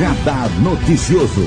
Radar Noticioso.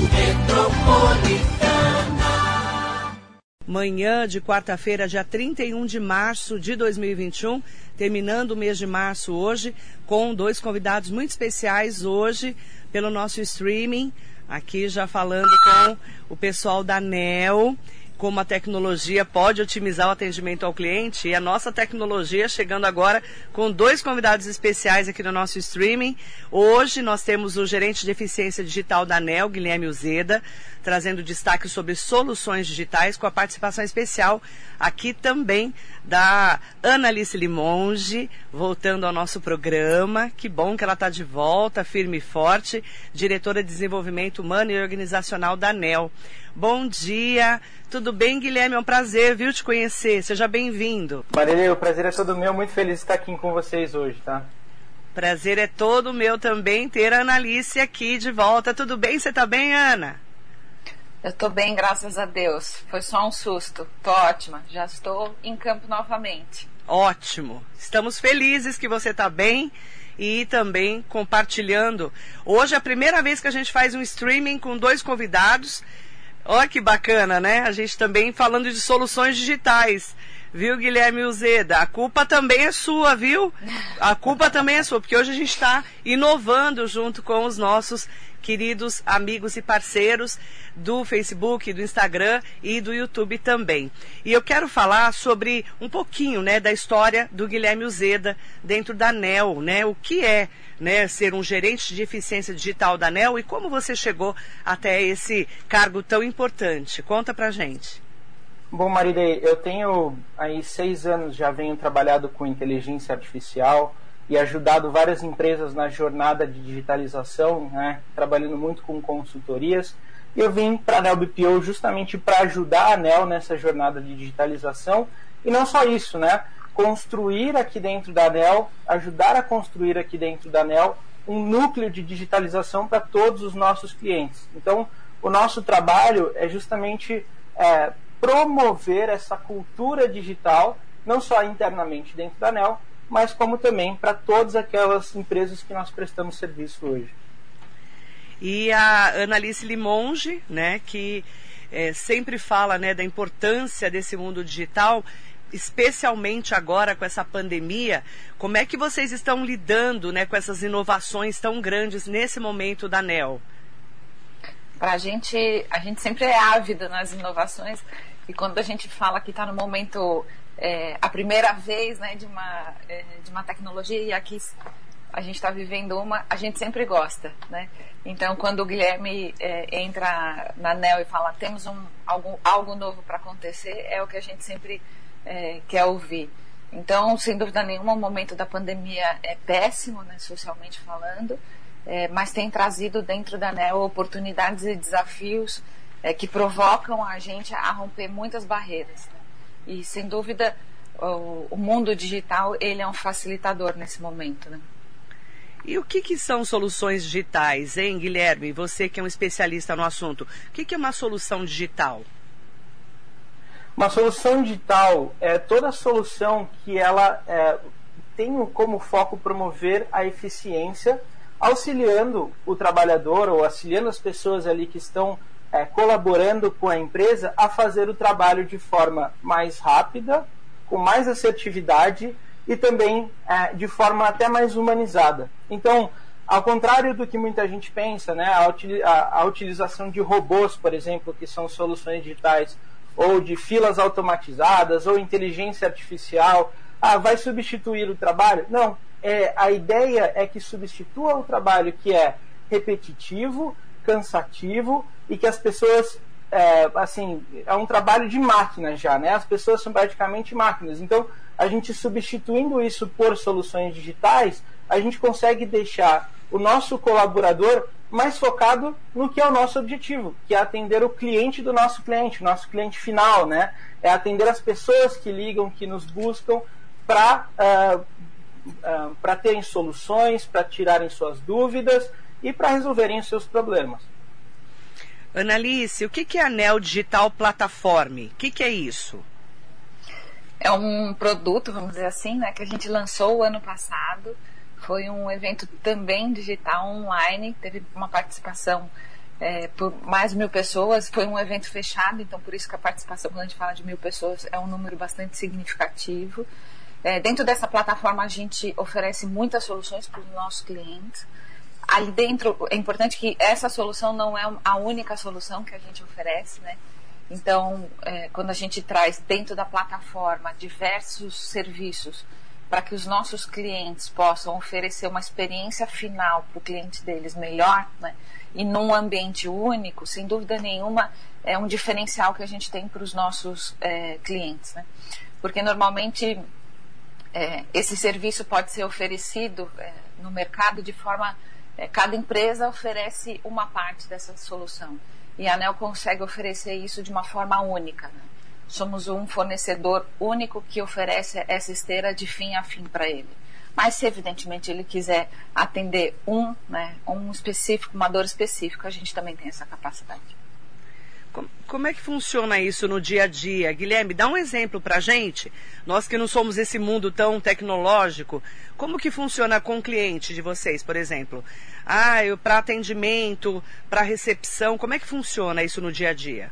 Manhã de quarta-feira, dia 31 de março de 2021, terminando o mês de março hoje, com dois convidados muito especiais hoje pelo nosso streaming. Aqui já falando com o pessoal da NEL como a tecnologia pode otimizar o atendimento ao cliente e a nossa tecnologia chegando agora com dois convidados especiais aqui no nosso streaming. Hoje nós temos o gerente de eficiência digital da ANEL, Guilherme Uzeda, trazendo destaque sobre soluções digitais com a participação especial aqui também da Annalice Limonge, voltando ao nosso programa. Que bom que ela está de volta, firme e forte, diretora de desenvolvimento humano e organizacional da ANEL. Bom dia, tudo bem, Guilherme? É um prazer, viu, te conhecer. Seja bem-vindo. Marília, o prazer é todo meu. Muito feliz de estar aqui com vocês hoje, tá? Prazer é todo meu também ter a Analice aqui de volta. Tudo bem? Você está bem, Ana? Eu estou bem, graças a Deus. Foi só um susto. Tô ótima. Já estou em campo novamente. Ótimo. Estamos felizes que você está bem e também compartilhando. Hoje é a primeira vez que a gente faz um streaming com dois convidados Olha que bacana, né? A gente também falando de soluções digitais. Viu, Guilherme Uzeda? A culpa também é sua, viu? A culpa também é sua, porque hoje a gente está inovando junto com os nossos queridos amigos e parceiros do Facebook, do Instagram e do YouTube também. E eu quero falar sobre um pouquinho, né, da história do Guilherme Uzeda dentro da NEL, né? O que é né, ser um gerente de eficiência digital da ANEL e como você chegou até esse cargo tão importante. Conta pra gente. Bom, Marilei, eu tenho aí seis anos já venho trabalhado com inteligência artificial e ajudado várias empresas na jornada de digitalização, né, trabalhando muito com consultorias. E eu vim para a ANEL BPO justamente para ajudar a ANEL nessa jornada de digitalização. E não só isso, né? construir aqui dentro da ANEL, ajudar a construir aqui dentro da ANEL um núcleo de digitalização para todos os nossos clientes. Então, o nosso trabalho é justamente é, promover essa cultura digital, não só internamente dentro da ANEL, mas como também para todas aquelas empresas que nós prestamos serviço hoje. E a Annalice Limonge, né, que é, sempre fala né, da importância desse mundo digital, especialmente agora com essa pandemia, como é que vocês estão lidando né, com essas inovações tão grandes nesse momento da NEL? Para a gente, a gente sempre é ávido nas inovações e quando a gente fala que está no momento, é, a primeira vez né, de, uma, é, de uma tecnologia e aqui a gente está vivendo uma, a gente sempre gosta, né? Então, quando o Guilherme é, entra na NEL e fala temos um, algo, algo novo para acontecer, é o que a gente sempre é, quer ouvir. Então, sem dúvida nenhuma, o momento da pandemia é péssimo, né, socialmente falando, é, mas tem trazido dentro da NEO oportunidades e desafios é, que provocam a gente a romper muitas barreiras. Né? E, sem dúvida, o, o, mundo digital ele é um facilitador nesse momento. Né? E o que, que, são soluções digitais, hein, Guilherme? Você que é um especialista no assunto. O que, que é uma solução digital? Uma solução digital é toda solução que ela é, tem como foco promover a eficiência, auxiliando o trabalhador ou auxiliando as pessoas ali que estão é, colaborando com a empresa a fazer o trabalho de forma mais rápida, com mais assertividade e também é, de forma até mais humanizada. Então, ao contrário do que muita gente pensa, né, a, a, utilização de robôs, por exemplo, que são soluções digitais ou de filas automatizadas, ou inteligência artificial, ah, vai substituir o trabalho? Não. É, a ideia é que substitua o trabalho que é repetitivo, cansativo e que as pessoas é, assim é um trabalho de máquina já, né? As pessoas são praticamente máquinas. Então, a gente substituindo isso por soluções digitais, a gente consegue deixar o nosso colaborador mais focado no que é o nosso objetivo, que é atender o cliente do nosso cliente, o nosso cliente final, né? É atender as pessoas que ligam, que nos buscam para uh, uh, para terem soluções, para tirarem suas dúvidas e para resolverem os seus problemas. Analice, o que é a Neo Digital Platform? O que, que é isso? É um produto, vamos dizer assim, né, que a gente lançou o ano passado Foi um evento também digital, online, teve uma participação é, por mais de mil pessoas. Foi um evento fechado, então por isso que a participação, quando a gente fala de mil pessoas, é um número bastante significativo. É, dentro dessa plataforma, a gente oferece muitas soluções para os nossos clientes. Ali dentro, é importante que essa solução não é a única solução que a gente oferece, né? Então, é, quando a gente traz dentro da plataforma diversos serviços para que os nossos clientes possam oferecer uma experiência final para o cliente deles melhor, né? e num ambiente único, sem dúvida nenhuma, é um diferencial que a gente tem para os nossos é, clientes. Né? Porque normalmente é, esse serviço pode ser oferecido é, no mercado de forma. É, cada empresa oferece uma parte dessa solução. E a ANEL consegue oferecer isso de uma forma única. Né? Somos um fornecedor único que oferece essa esteira de fim a fim para ele. Mas se evidentemente ele quiser atender um, né, um específico, uma dor específica, a gente também tem essa capacidade. Como é que funciona isso no dia a dia? Guilherme, dá um exemplo para a gente. Nós que não somos esse mundo tão tecnológico, como que funciona com o cliente de vocês, por exemplo? Ah, para atendimento, para recepção, como é que funciona isso no dia a dia?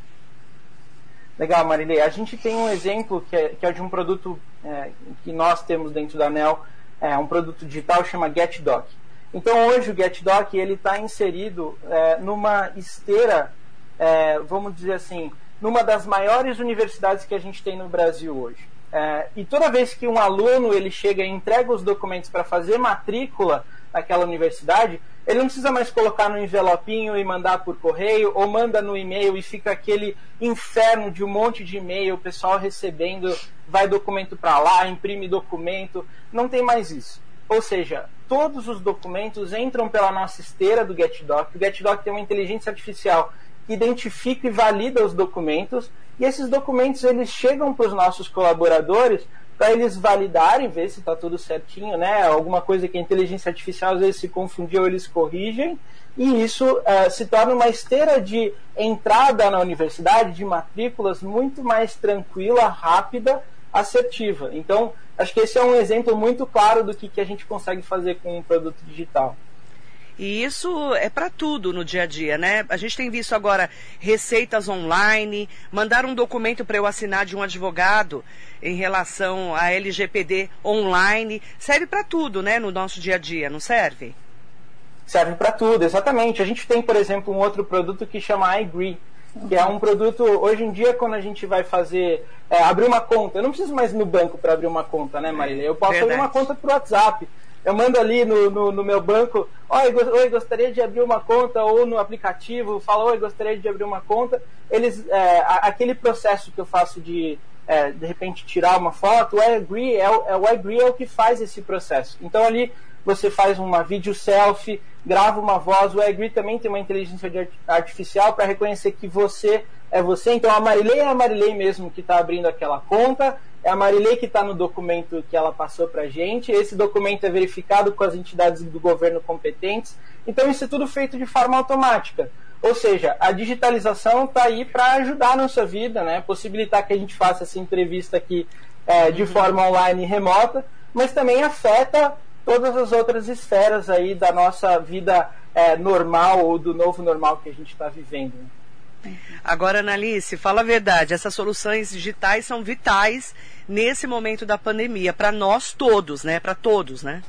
Legal, Marilei. A gente tem um exemplo que é, que é de um produto é, que nós temos dentro da NEL, é um produto digital chama GetDoc. Então hoje o GetDoc ele está inserido é, numa esteira, é, vamos dizer assim, numa das maiores universidades que a gente tem no Brasil hoje. É, e toda vez que um aluno ele chega e entrega os documentos para fazer matrícula naquela universidade, ele não precisa mais colocar no envelopinho e mandar por correio, ou manda no e-mail e fica aquele inferno de um monte de e-mail, o pessoal recebendo, vai documento para lá, imprime documento. Não tem mais isso. Ou seja, todos os documentos entram pela nossa esteira do GetDoc. O GetDoc tem uma inteligência artificial identifica e valida os documentos, e esses documentos eles chegam para os nossos colaboradores para eles validarem, ver se está tudo certinho, né? Alguma coisa que a inteligência artificial às vezes se confundiu, eles corrigem, e isso uh, se torna uma esteira de entrada na universidade, de matrículas muito mais tranquila, rápida, assertiva. Então, acho que esse é um exemplo muito claro do que, que a gente consegue fazer com um produto digital. E isso é para tudo no dia a dia, né? A gente tem visto agora receitas online, mandar um documento para eu assinar de um advogado em relação à LGPD online, serve para tudo, né, no nosso dia a dia, não serve? Serve para tudo, exatamente. A gente tem, por exemplo, um outro produto que chama iGree, que é um produto, hoje em dia, quando a gente vai fazer, é, abrir uma conta, eu não preciso mais ir no banco para abrir uma conta, né, Marília? Eu posso Verdade. abrir uma conta por WhatsApp eu mando ali no, no, no meu banco, oi, oi, gostaria de abrir uma conta, ou no aplicativo, fala, oi, gostaria de abrir uma conta. Eles, é, aquele processo que eu faço de, é, de repente, tirar uma foto, o iAgree é, é, o iAgree é o que faz esse processo. Então ali você faz uma vídeo selfie, grava uma voz, o iAgree também tem uma inteligência artificial para reconhecer que você é você. Então a Marilei é a Marilei mesmo que está abrindo aquela conta, é a Marilei que está no documento que ela passou para a gente. Esse documento é verificado com as entidades do governo competentes. Então, isso é tudo feito de forma automática. Ou seja, a digitalização está aí para ajudar a nossa vida, né? possibilitar que a gente faça essa entrevista aqui é, de forma online e remota, mas também afeta todas as outras esferas aí da nossa vida é, normal ou do novo normal que a gente está vivendo. Agora, Analice, fala a verdade, essas soluções digitais são vitais nesse momento da pandemia, para nós todos, né? Para todos, né?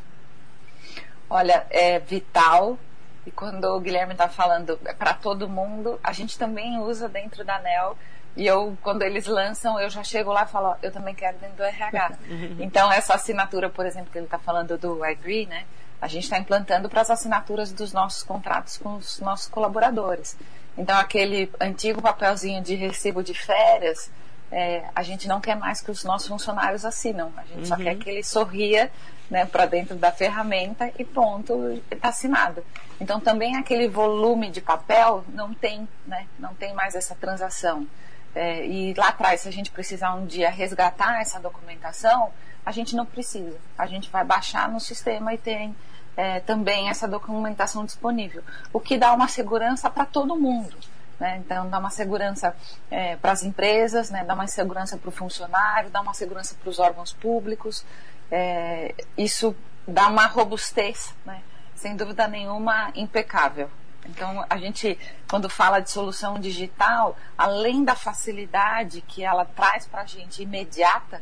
Olha, é vital. E quando o Guilherme está falando é para todo mundo, a gente também usa dentro da NEL. E eu, quando eles lançam, eu já chego lá e falo, eu também quero dentro do RH. então, essa assinatura, por exemplo, que ele está falando do Agree, né? A gente está implantando para as assinaturas dos nossos contratos com os nossos colaboradores. Então, aquele antigo papelzinho de recibo de férias, é, a gente não quer mais que os nossos funcionários assinam. A gente uhum. só quer que ele sorria né, para dentro da ferramenta e pronto, está assinado. Então, também aquele volume de papel não tem, né, não tem mais essa transação. É, e lá atrás, se a gente precisar um dia resgatar essa documentação, a gente não precisa. A gente vai baixar no sistema e tem é, também essa documentação disponível, o que dá uma segurança para todo mundo. Né? Então, dá uma segurança é, para as empresas, né? dá uma segurança para o funcionário, dá uma segurança para os órgãos públicos. É, isso dá uma robustez, né? sem dúvida nenhuma, impecável. Então, a gente, quando fala de solução digital, além da facilidade que ela traz para a gente imediata,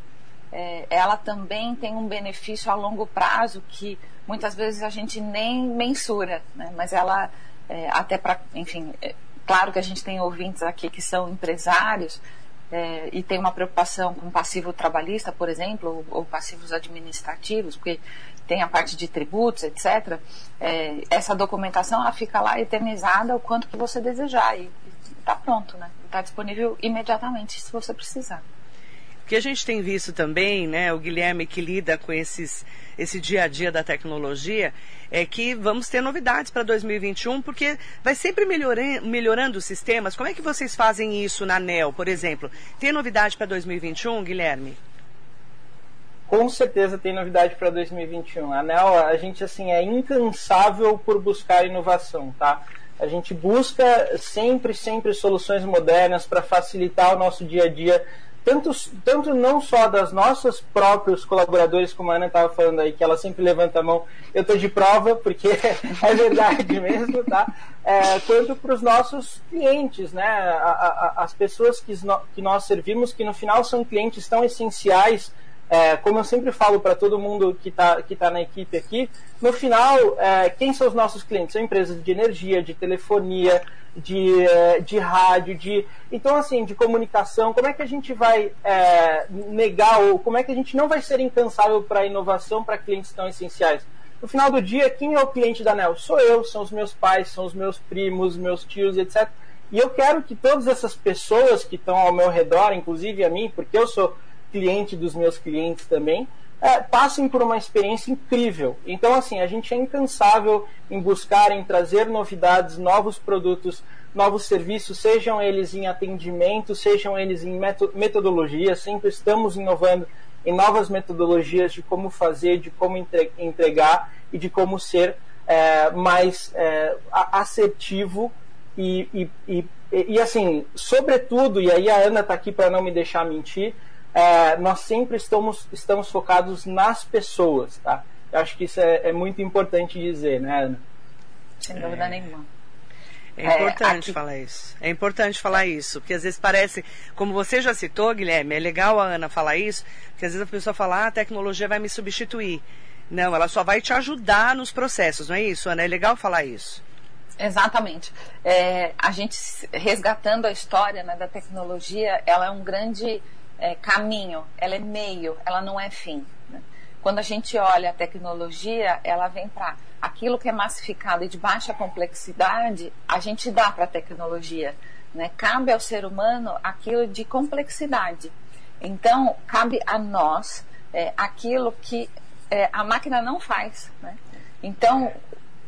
é, ela também tem um benefício a longo prazo que muitas vezes a gente nem mensura, né? mas ela, é, até para, enfim, é, claro que a gente tem ouvintes aqui que são empresários, é, e tem uma preocupação com passivo trabalhista, por exemplo, ou, ou, passivos administrativos, porque tem a parte de tributos, etc. É, essa documentação ela fica lá eternizada o quanto que você desejar e está pronto, né? Está disponível imediatamente se você precisar. O que a gente tem visto também, né, o Guilherme que lida com esses, esse dia a dia da tecnologia, é que vamos ter novidades para 2021, porque vai sempre melhorando, melhorando os sistemas. Como é que vocês fazem isso na NEL, por exemplo? Tem novidade para 2021, Guilherme? Com certeza tem novidade para 2021. A ANEL, a gente assim é incansável por buscar inovação, tá? A gente busca sempre, sempre soluções modernas para facilitar o nosso dia a dia tanto, tanto não só das nossos próprios colaboradores, como a Ana estava falando aí, que ela sempre levanta a mão, eu estou de prova, porque é verdade mesmo, tá? É, quanto para os nossos clientes, né? A, a, as pessoas que, que nós servimos, que no final são clientes tão essenciais é, como eu sempre falo para todo mundo que está que tá na equipe aqui, no final, é, quem são os nossos clientes? São empresas de energia, de telefonia, de, é, de rádio, de. Então, assim, de comunicação. Como é que a gente vai é, negar, ou como é que a gente não vai ser incansável para a inovação para clientes tão essenciais? No final do dia, quem é o cliente da NEL? Sou eu, são os meus pais, são os meus primos, meus tios, etc. E eu quero que todas essas pessoas que estão ao meu redor, inclusive a mim, porque eu sou cliente dos meus clientes também, é, passem por uma experiência incrível. Então, assim, a gente é incansável em buscar, em trazer novidades, novos produtos, novos serviços, sejam eles em atendimento, sejam eles em metodologia, sempre estamos inovando em novas metodologias de como fazer, de como entregar e de como ser é, mais é, assertivo e, e, e, e, assim, sobretudo, e aí a Ana está aqui para não me deixar mentir, é, nós sempre estamos, estamos focados nas pessoas, tá? Eu acho que isso é, é muito importante dizer, né, Ana? Sem dúvida é. nenhuma. É importante é, aqui... falar isso. É importante falar isso, porque às vezes parece, como você já citou, Guilherme, é legal a Ana falar isso, porque às vezes a pessoa fala, ah, a tecnologia vai me substituir. Não, ela só vai te ajudar nos processos, não é isso, Ana? É legal falar isso. Exatamente. É, a gente resgatando a história né, da tecnologia, ela é um grande é, caminho, ela é meio, ela não é fim. Né? Quando a gente olha a tecnologia, ela vem para aquilo que é massificado e de baixa complexidade, a gente dá para a tecnologia. Né? Cabe ao ser humano aquilo de complexidade. Então, cabe a nós é, aquilo que é, a máquina não faz. Né? Então,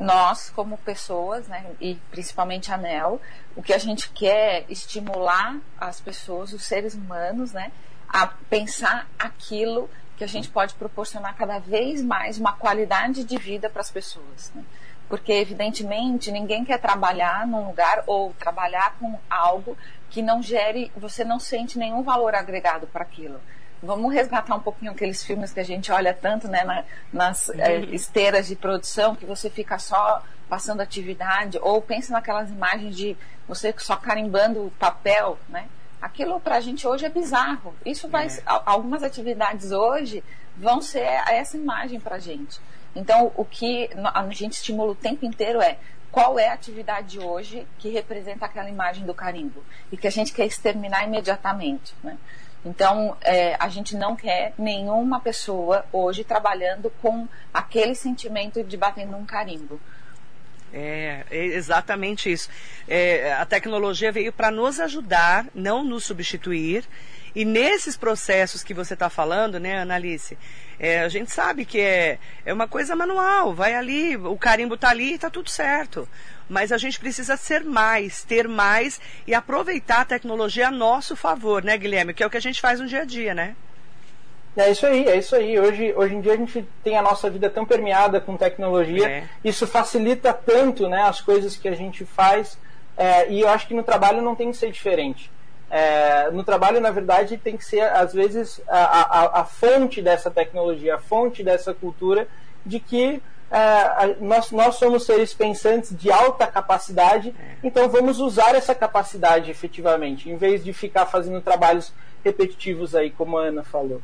nós, como pessoas, né, e principalmente a NEL, o que a gente quer estimular as pessoas, os seres humanos, né, a pensar aquilo que a gente pode proporcionar cada vez mais uma qualidade de vida para as pessoas. Né? Porque, evidentemente, ninguém quer trabalhar num lugar ou trabalhar com algo que não gere, você não sente nenhum valor agregado para aquilo. Vamos resgatar um pouquinho aqueles filmes que a gente olha tanto né, na, nas é, esteiras de produção, que você fica só passando atividade, ou pensa naquelas imagens de você só carimbando papel, né? Aquilo para a gente hoje é bizarro. Isso vai, é. algumas atividades hoje vão ser essa imagem para a gente. Então, o que a gente estimula o tempo inteiro é qual é a atividade hoje que representa aquela imagem do carimbo e que a gente quer exterminar imediatamente. Né? Então, é, a gente não quer nenhuma pessoa hoje trabalhando com aquele sentimento de batendo um carimbo. É, é exatamente isso. É, a tecnologia veio para nos ajudar, não nos substituir. E nesses processos que você está falando, né, Analice, é, a gente sabe que é, é uma coisa manual. Vai ali, o carimbo está ali e está tudo certo. Mas a gente precisa ser mais, ter mais e aproveitar a tecnologia a nosso favor, né, Guilherme? Que é o que a gente faz no dia a dia, né? É isso aí, é isso aí. Hoje, hoje em dia a gente tem a nossa vida tão permeada com tecnologia, é. isso facilita tanto né, as coisas que a gente faz, é, e eu acho que no trabalho não tem que ser diferente. É, no trabalho, na verdade, tem que ser, às vezes, a, a, a fonte dessa tecnologia, a fonte dessa cultura de que é, nós, nós somos seres pensantes de alta capacidade, é. então vamos usar essa capacidade efetivamente, em vez de ficar fazendo trabalhos repetitivos aí, como a Ana falou.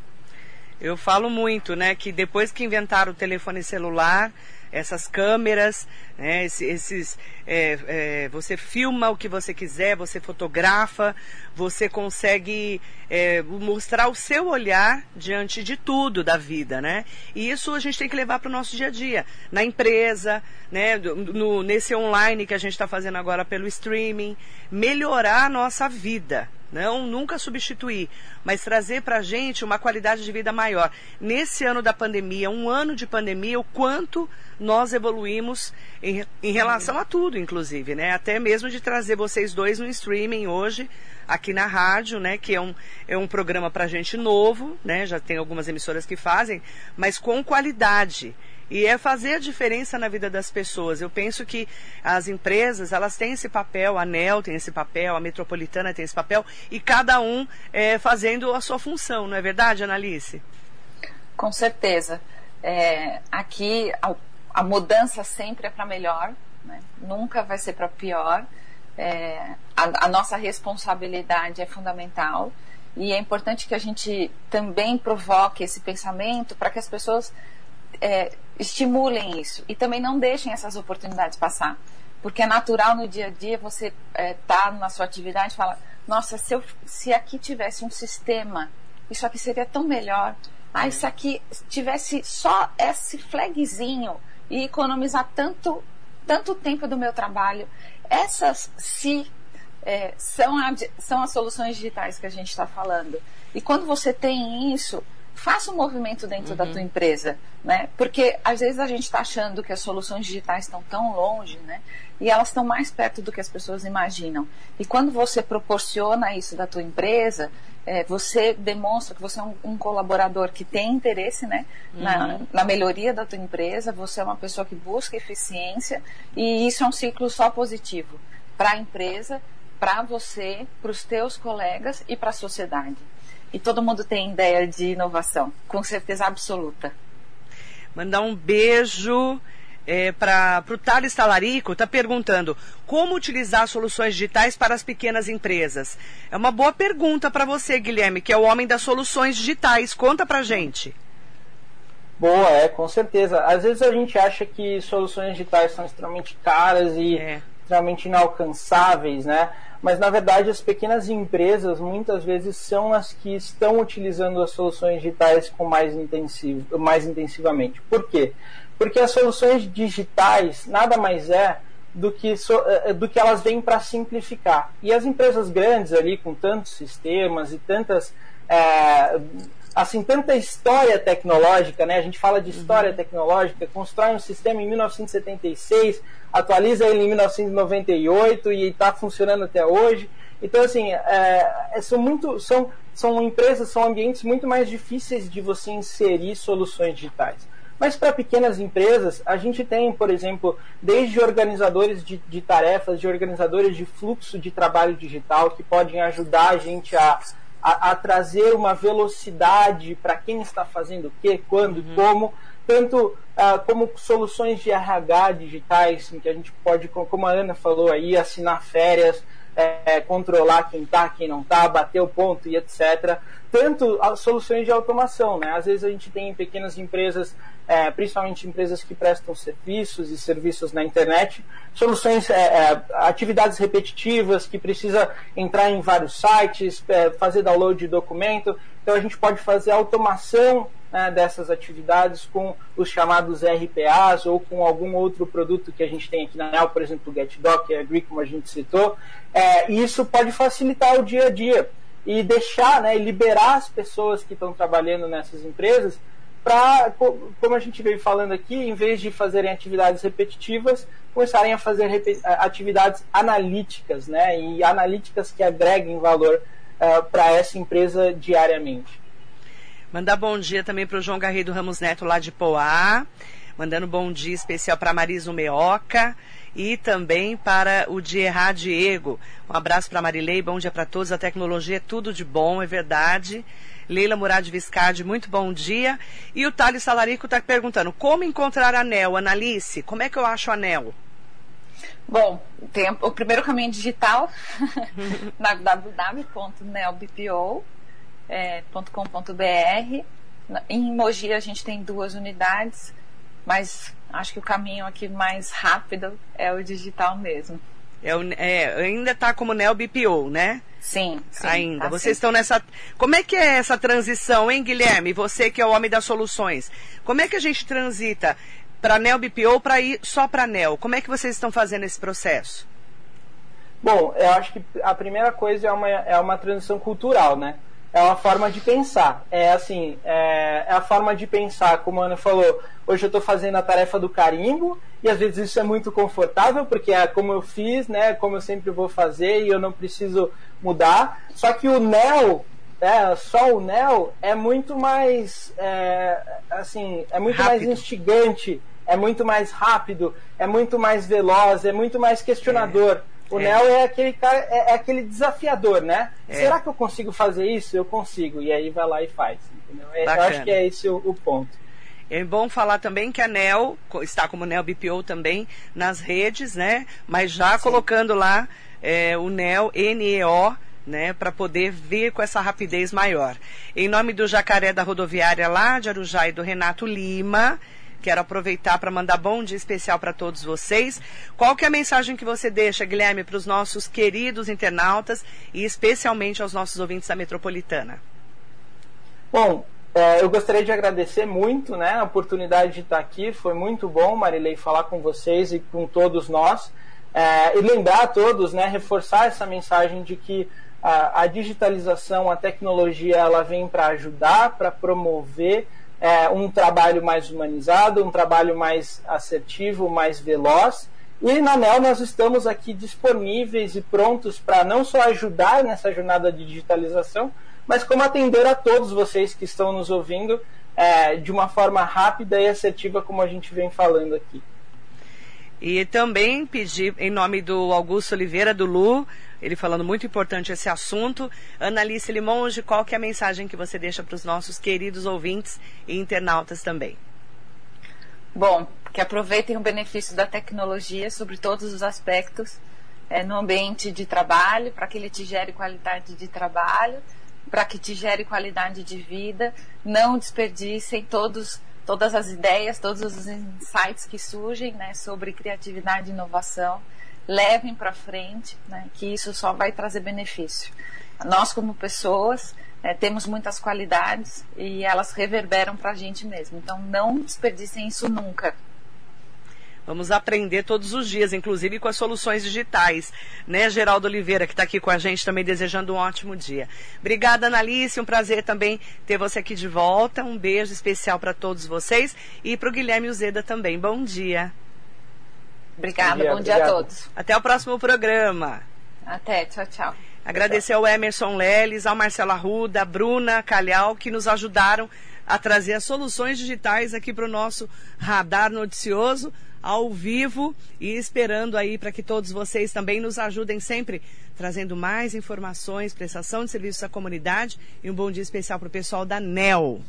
Eu falo muito, né, que depois que inventaram o telefone celular, essas câmeras, né, esses, é, é, você filma o que você quiser, você fotografa, você consegue é, mostrar o seu olhar diante de tudo da vida, né? E isso a gente tem que levar para o nosso dia a dia, na empresa, né, no, nesse online que a gente está fazendo agora pelo streaming, melhorar a nossa vida, não nunca substituir, mas trazer para a gente uma qualidade de vida maior. Nesse ano da pandemia, um ano de pandemia, o quanto nós evoluímos em, em relação a tudo, inclusive, né? Até mesmo de trazer vocês dois no streaming hoje, aqui na rádio, né? Que é um, é um programa para gente novo, né? Já tem algumas emissoras que fazem, mas com qualidade e é fazer a diferença na vida das pessoas. Eu penso que as empresas, elas têm esse papel, a ANEL tem esse papel, a Metropolitana tem esse papel, e cada um é, fazendo a sua função, não é verdade, Analice? Com certeza. É, aqui a, a, mudança sempre é para melhor, né? nunca vai ser para pior. É, a, a nossa responsabilidade é fundamental e é importante que a gente também provoque esse pensamento para que as pessoas é, estimulem isso e também não deixem essas oportunidades passar. Porque é natural no dia a dia você estar é, tá na sua atividade e falar: nossa, se, eu, se aqui tivesse um sistema, isso aqui seria tão melhor. Ah, isso aqui tivesse só esse flagzinho e economizar tanto, tanto tempo do meu trabalho. Essas se é, são, a, são as soluções digitais que a gente está falando. E quando você tem isso, faça um movimento dentro uhum. da tua empresa, né? Porque às vezes a gente está achando que as soluções digitais estão tão longe, né? E elas estão mais perto do que as pessoas imaginam. E quando você proporciona isso da tua empresa, é, você demonstra que você é um, um colaborador que tem interesse, né? Uhum. Na, na melhoria da tua empresa, você é uma pessoa que busca eficiência e isso é um ciclo só positivo para a empresa, para você, para os teus colegas e para a sociedade. E todo mundo tem ideia de inovação, com certeza absoluta. Mandar um beijo é, para o Thales Talarico, está perguntando como utilizar soluções digitais para as pequenas empresas. É uma boa pergunta para você, Guilherme, que é o homem das soluções digitais. Conta para gente. Boa, é, com certeza. Às vezes a gente acha que soluções digitais são extremamente caras e é. extremamente inalcançáveis, né? Mas na verdade as pequenas empresas muitas vezes são as que estão utilizando as soluções digitais com mais, intensivo, mais intensivamente. Por quê? Porque as soluções digitais nada mais é do que, é, do que elas vêm para simplificar. E as empresas grandes ali, com tantos sistemas e tantas. É, assim, tanta história tecnológica, né? A gente fala de história uhum. tecnológica, constrói um sistema em 1976, atualiza ele em 1998 e está funcionando até hoje. Então, assim, é, é, são muito, são, são empresas, são ambientes muito mais difíceis de você inserir soluções digitais. Mas para pequenas empresas, a gente tem, por exemplo, desde organizadores de, de, tarefas, de organizadores de fluxo de trabalho digital, que podem ajudar a gente a, a, a trazer uma velocidade para quem está fazendo o que, quando, uhum. como, tanto ah, como soluções de RH digitais, em que a gente pode, como a Ana falou aí, assinar férias, é, controlar quem está, quem não está, bater o ponto e etc. Tanto as soluções de automação, né? Às vezes a gente tem pequenas empresas, é, principalmente empresas que prestam serviços e serviços na internet, soluções, é, é atividades repetitivas que precisa entrar em vários sites, é, fazer download de documento. Então a gente pode fazer automação né, dessas atividades com os chamados RPAs ou com algum outro produto que a gente tem aqui na NEL, por exemplo, o GetDoc, a Agree, como a gente citou. É, e isso pode facilitar o dia a dia e deixar, né, liberar as pessoas que estão trabalhando nessas empresas para, como a gente veio falando aqui, em vez de fazerem atividades repetitivas, começarem a fazer atividades analíticas, né, e analíticas que agreguem valor uh, para essa empresa diariamente. Mandar bom dia também para o João Garrido Ramos Neto, lá de Poá. mandando bom dia especial para Marisa Meoca e também para o Dierra Diego. Um abraço para Marilei, bom dia para todos. A tecnologia é tudo de bom, é verdade. Leila Murad Viscardi, muito bom dia. E o Thales Salarico está perguntando, como encontrar anel? Analice, como é que eu acho anel? Bom, tem o primeiro caminho digital na www.neobpo.com.br. Em Mogi a gente tem duas unidades, mas acho que o caminho aqui mais rápido é o digital mesmo. É, é ainda está como Neo BPO, né? Sim, sim ainda. Tá Vocês sim. estão nessa. Como é que é essa transição, hein, Guilherme? Você que é o homem das soluções. Como é que a gente transita para Neo BPO para ir só para Neo? Como é que vocês estão fazendo esse processo? Bom, eu acho que a primeira coisa é uma, é uma transição cultural, né? É uma forma de pensar. É assim, é, é, a forma de pensar, como a Ana falou, hoje eu estou fazendo a tarefa do carimbo, e às vezes isso é muito confortável, porque é como eu fiz, né, como eu sempre vou fazer, e eu não preciso mudar. Só que o NEL, é, só o NEL, é muito mais, é, assim, é muito rápido. mais instigante, é muito mais rápido, é muito mais veloz, é muito mais questionador. É. O é. Neo é aquele cara, é, é aquele desafiador, né? É. Será que eu consigo fazer isso? Eu consigo. E aí vai lá e faz. É, eu acho que é esse o, o ponto. É bom falar também que a NEL está como NEL BPO também nas redes, né? Mas já Sim. colocando lá é, o NEL, NEO, né? Para poder vir com essa rapidez maior. Em nome do Jacaré da Rodoviária lá de Arujá e do Renato Lima, Quero aproveitar para mandar bom dia especial para todos vocês. Qual que é a mensagem que você deixa, Guilherme, para os nossos queridos internautas e especialmente aos nossos ouvintes da Metropolitana? Bom, é, eu gostaria de agradecer muito né, a oportunidade de estar aqui. Foi muito bom, Marilei, falar com vocês e com todos nós. É, e lembrar a todos, né, reforçar essa mensagem de que a, a digitalização, a tecnologia, ela vem para ajudar, para promover é, um trabalho mais humanizado, um trabalho mais assertivo, mais veloz. E na NEL nós estamos aqui disponíveis e prontos para não só ajudar nessa jornada de digitalização, mas como atender a todos vocês que estão nos ouvindo é, de uma forma rápida e assertiva, como a gente vem falando aqui. E também pedir, em nome do Augusto Oliveira, do Lu, ele falando muito importante esse assunto. Analice Limonge, qual que é a mensagem que você deixa para os nossos queridos ouvintes e internautas também? Bom, que aproveitem o benefício da tecnologia sobre todos os aspectos é, no ambiente de trabalho, para que ele te gere qualidade de trabalho, para que te gere qualidade de vida. Não desperdicem todos todas as ideias, todos os insights que surgem né, sobre criatividade e inovação, levem para frente, né, que isso só vai trazer benefício. Nós, como pessoas, é, temos muitas qualidades e elas reverberam para a gente mesmo. Então, não desperdicem isso nunca. Vamos aprender todos os dias, inclusive com as soluções digitais, né, Geraldo Oliveira, que está aqui com a gente também desejando um ótimo dia. Obrigada, Analice, um prazer também ter você aqui de volta. Um beijo especial para todos vocês e para o Guilherme Uzeda também. Bom dia. Obrigada, bom dia, bom dia a todos. Até o próximo programa. Até, tchau, tchau. Agradecer ao Emerson Leles, ao Marcelo Arruda, a Bruna Calhau, que nos ajudaram a trazer as soluções digitais aqui para o nosso radar noticioso ao vivo e esperando aí para que todos vocês também nos ajudem sempre trazendo mais informações, prestação de serviços à comunidade e um bom dia especial para o pessoal da NEL.